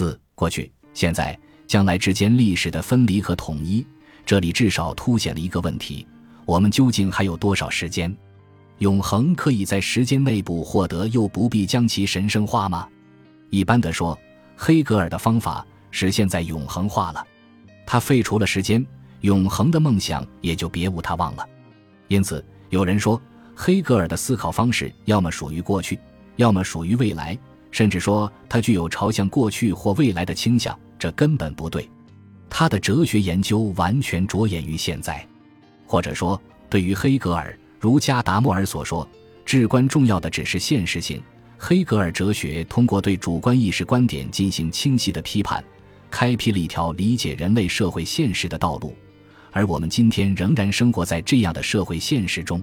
四、过去、现在、将来之间历史的分离和统一。这里至少凸显了一个问题：我们究竟还有多少时间？永恒可以在时间内部获得，又不必将其神圣化吗？一般的说，黑格尔的方法实现在永恒化了。他废除了时间，永恒的梦想也就别无他望了。因此，有人说，黑格尔的思考方式要么属于过去，要么属于未来，甚至说它具有朝向过去或未来的倾向。这根本不对。他的哲学研究完全着眼于现在，或者说，对于黑格尔，如加达默尔所说，至关重要的只是现实性。黑格尔哲学通过对主观意识观点进行清晰的批判。开辟了一条理解人类社会现实的道路，而我们今天仍然生活在这样的社会现实中。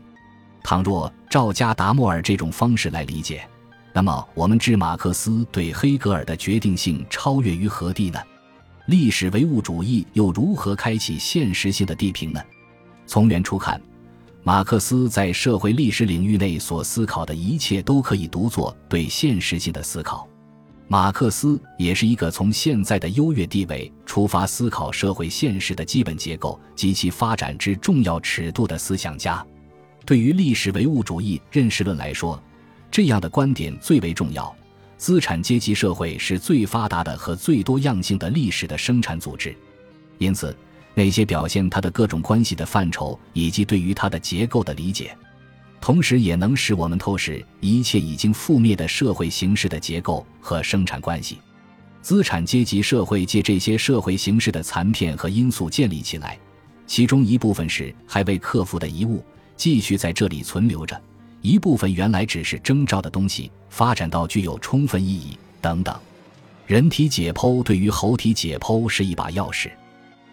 倘若照加达默尔这种方式来理解，那么我们知马克思对黑格尔的决定性超越于何地呢？历史唯物主义又如何开启现实性的地平呢？从原初看，马克思在社会历史领域内所思考的一切都可以读作对现实性的思考。马克思也是一个从现在的优越地位出发思考社会现实的基本结构及其发展之重要尺度的思想家。对于历史唯物主义认识论来说，这样的观点最为重要。资产阶级社会是最发达的和最多样性的历史的生产组织，因此那些表现它的各种关系的范畴以及对于它的结构的理解。同时，也能使我们透视一切已经覆灭的社会形式的结构和生产关系。资产阶级社会借这些社会形式的残片和因素建立起来，其中一部分是还未克服的遗物，继续在这里存留着；一部分原来只是征兆的东西，发展到具有充分意义等等。人体解剖对于猴体解剖是一把钥匙。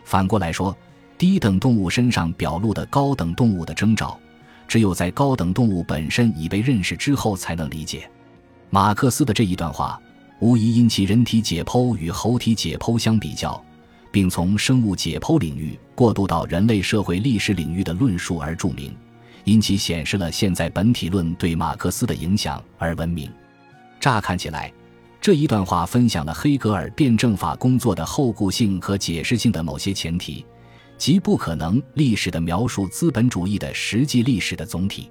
反过来说，低等动物身上表露的高等动物的征兆。只有在高等动物本身已被认识之后，才能理解。马克思的这一段话，无疑因其人体解剖与猴体解剖相比较，并从生物解剖领域过渡到人类社会历史领域的论述而著名，因其显示了现在本体论对马克思的影响而闻名。乍看起来，这一段话分享了黑格尔辩证法工作的后固性和解释性的某些前提。即不可能历史的描述资本主义的实际历史的总体，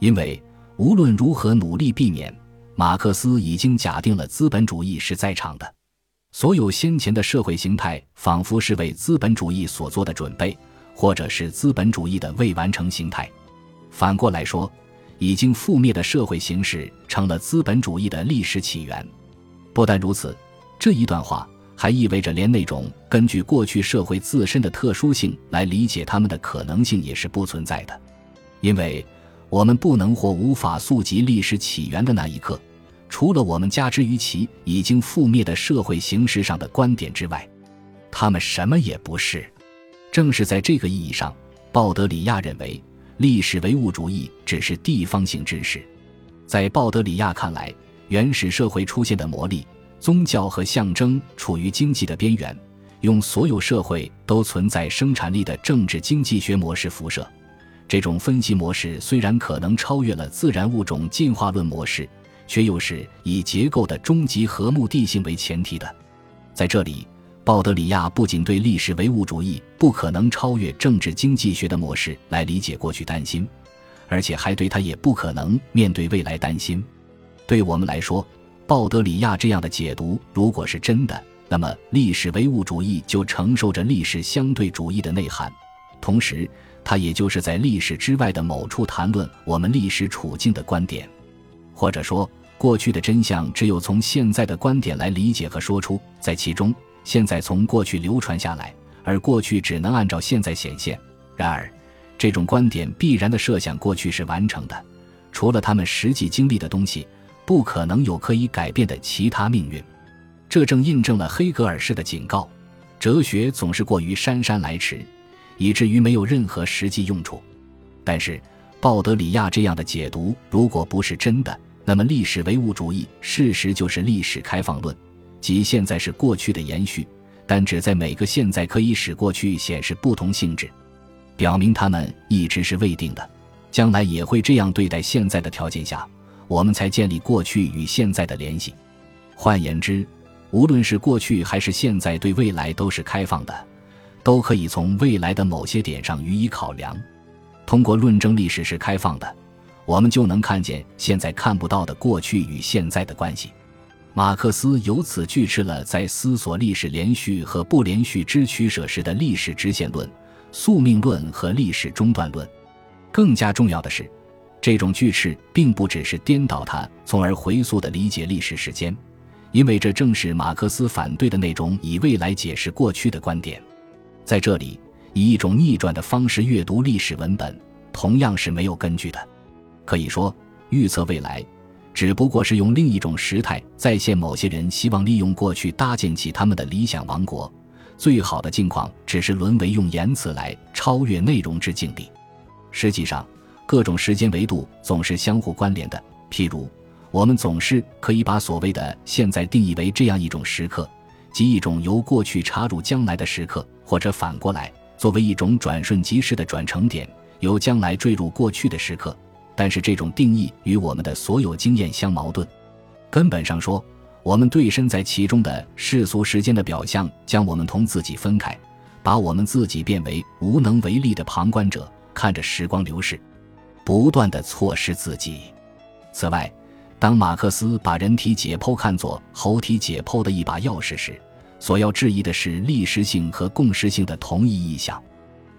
因为无论如何努力避免，马克思已经假定了资本主义是在场的。所有先前的社会形态仿佛是为资本主义所做的准备，或者是资本主义的未完成形态。反过来说，已经覆灭的社会形式成了资本主义的历史起源。不但如此，这一段话。还意味着，连那种根据过去社会自身的特殊性来理解他们的可能性也是不存在的，因为我们不能或无法溯及历史起源的那一刻，除了我们加之于其已经覆灭的社会形式上的观点之外，他们什么也不是。正是在这个意义上，鲍德里亚认为，历史唯物主义只是地方性知识。在鲍德里亚看来，原始社会出现的魔力。宗教和象征处于经济的边缘，用所有社会都存在生产力的政治经济学模式辐射。这种分析模式虽然可能超越了自然物种进化论模式，却又是以结构的终极和目的性为前提的。在这里，鲍德里亚不仅对历史唯物主义不可能超越政治经济学的模式来理解过去担心，而且还对他也不可能面对未来担心。对我们来说，鲍德里亚这样的解读，如果是真的，那么历史唯物主义就承受着历史相对主义的内涵，同时，它也就是在历史之外的某处谈论我们历史处境的观点，或者说，过去的真相只有从现在的观点来理解和说出，在其中，现在从过去流传下来，而过去只能按照现在显现。然而，这种观点必然的设想过去是完成的，除了他们实际经历的东西。不可能有可以改变的其他命运，这正印证了黑格尔式的警告：哲学总是过于姗姗来迟，以至于没有任何实际用处。但是，鲍德里亚这样的解读，如果不是真的，那么历史唯物主义事实就是历史开放论，即现在是过去的延续，但只在每个现在可以使过去显示不同性质，表明他们一直是未定的，将来也会这样对待现在的条件下。我们才建立过去与现在的联系。换言之，无论是过去还是现在，对未来都是开放的，都可以从未来的某些点上予以考量。通过论证历史是开放的，我们就能看见现在看不到的过去与现在的关系。马克思由此拒斥了在思索历史连续和不连续之取舍时的历史直线论、宿命论和历史中断论。更加重要的是，这种拒斥并不只是颠倒它，从而回溯的理解历史时间，因为这正是马克思反对的那种以未来解释过去的观点。在这里，以一种逆转的方式阅读历史文本，同样是没有根据的。可以说，预测未来。只不过是用另一种时态再现某些人希望利用过去搭建起他们的理想王国，最好的境况只是沦为用言辞来超越内容之境地。实际上，各种时间维度总是相互关联的。譬如，我们总是可以把所谓的现在定义为这样一种时刻，即一种由过去插入将来的时刻，或者反过来，作为一种转瞬即逝的转成点，由将来坠入过去的时刻。但是这种定义与我们的所有经验相矛盾。根本上说，我们对身在其中的世俗时间的表象，将我们同自己分开，把我们自己变为无能为力的旁观者，看着时光流逝，不断的错失自己。此外，当马克思把人体解剖看作猴体解剖的一把钥匙时，所要质疑的是历史性和共识性的同一意向。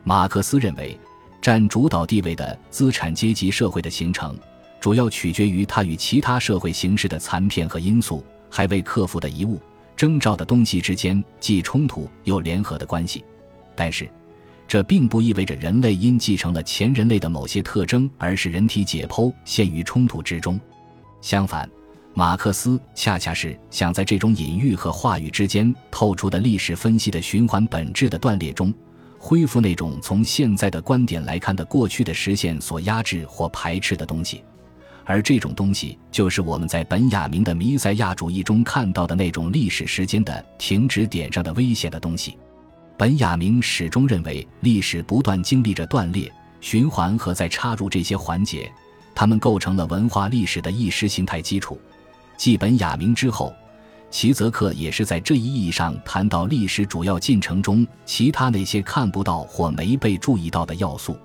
马克思认为。占主导地位的资产阶级社会的形成，主要取决于它与其他社会形式的残片和因素还未克服的遗物征兆的东西之间既冲突又联合的关系。但是，这并不意味着人类因继承了前人类的某些特征而使人体解剖陷于冲突之中。相反，马克思恰恰是想在这种隐喻和话语之间透出的历史分析的循环本质的断裂中。恢复那种从现在的观点来看的过去的实现所压制或排斥的东西，而这种东西就是我们在本雅明的弥赛亚主义中看到的那种历史时间的停止点上的危险的东西。本雅明始终认为，历史不断经历着断裂、循环和再插入这些环节，它们构成了文化历史的意识形态基础。继本雅明之后。齐泽克也是在这一意义上谈到历史主要进程中其他那些看不到或没被注意到的要素。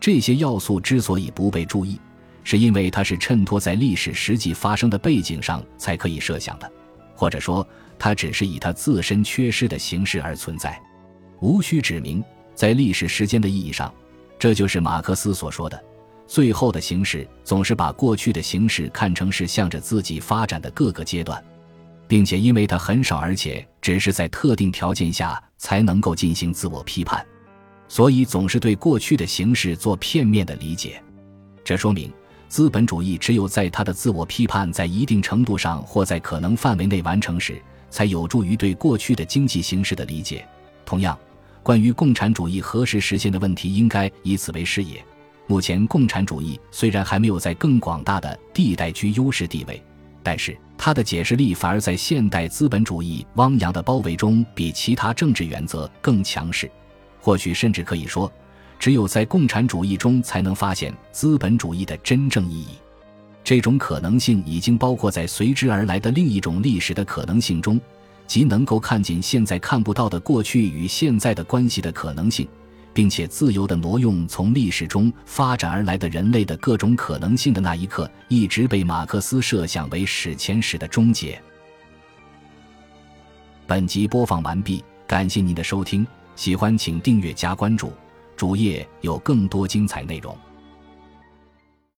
这些要素之所以不被注意，是因为它是衬托在历史实际发生的背景上才可以设想的，或者说它只是以它自身缺失的形式而存在。无需指明，在历史时间的意义上，这就是马克思所说的：最后的形式总是把过去的形式看成是向着自己发展的各个阶段。并且，因为它很少，而且只是在特定条件下才能够进行自我批判，所以总是对过去的形式做片面的理解。这说明，资本主义只有在它的自我批判在一定程度上或在可能范围内完成时，才有助于对过去的经济形势的理解。同样，关于共产主义何时实现的问题，应该以此为视野。目前，共产主义虽然还没有在更广大的地带居优势地位。但是，他的解释力反而在现代资本主义汪洋的包围中，比其他政治原则更强势。或许甚至可以说，只有在共产主义中才能发现资本主义的真正意义。这种可能性已经包括在随之而来的另一种历史的可能性中，即能够看见现在看不到的过去与现在的关系的可能性。并且自由地挪用从历史中发展而来的人类的各种可能性的那一刻，一直被马克思设想为史前史的终结。本集播放完毕，感谢您的收听，喜欢请订阅加关注，主页有更多精彩内容。